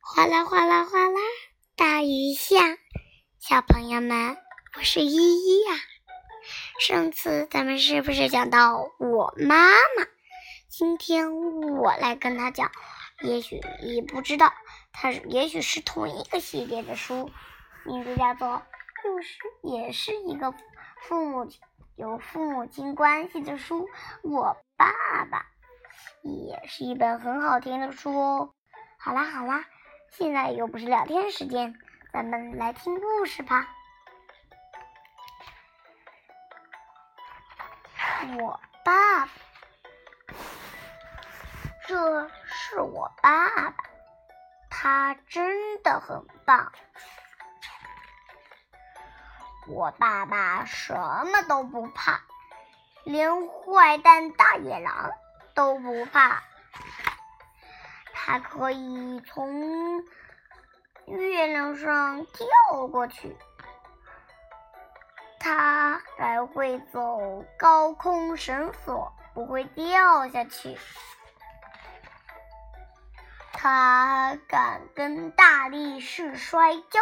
哗啦哗啦哗啦，大雨下。小朋友们，我是依依呀。上次咱们是不是讲到我妈妈？今天我来跟他讲，也许你不知道，它也许是同一个系列的书，名字叫做，又是也是一个父母有父母亲关系的书。我爸爸也是一本很好听的书哦。好啦好啦。现在又不是聊天时间，咱们来听故事吧。我爸爸，这是我爸爸，他真的很棒。我爸爸什么都不怕，连坏蛋大野狼都不怕。它可以从月亮上跳过去，它还会走高空绳索，不会掉下去。它敢跟大力士摔跤，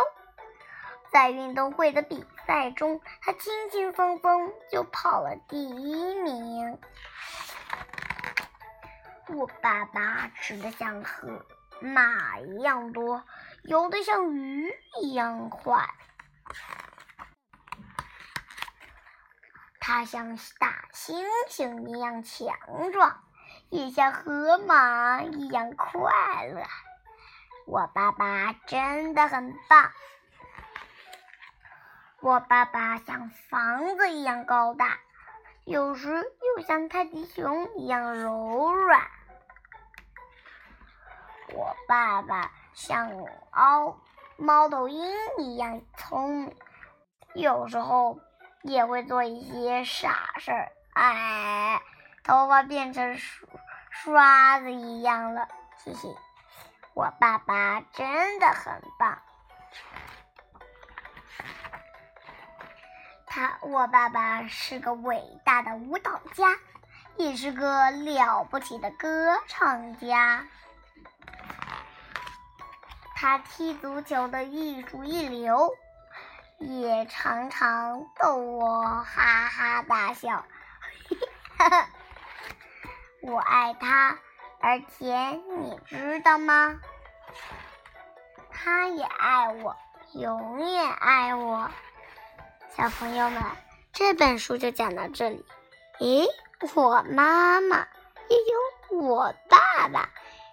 在运动会的比赛中，它轻轻松松就跑了第一名。我爸爸吃的像河马一样多，游的像鱼一样快。他像大猩猩一样强壮，也像河马一样快乐。我爸爸真的很棒。我爸爸像房子一样高大，有时又像泰迪熊一样柔软。我爸爸像猫猫头鹰一样聪明，有时候也会做一些傻事儿。哎，头发变成刷刷子一样了，嘿嘿。我爸爸真的很棒。他，我爸爸是个伟大的舞蹈家，也是个了不起的歌唱家。他踢足球的艺术一流，也常常逗我哈哈大笑。我爱他，而且你知道吗？他也爱我，永远爱我。小朋友们，这本书就讲到这里。咦，我妈妈也有我爸爸。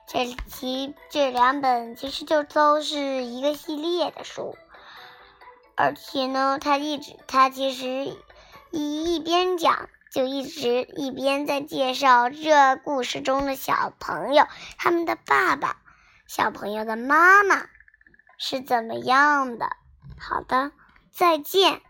这其这两本其实就都是一个系列的书，而且呢，他一直他其实一一边讲，就一直一边在介绍这故事中的小朋友，他们的爸爸，小朋友的妈妈是怎么样的。好的，再见。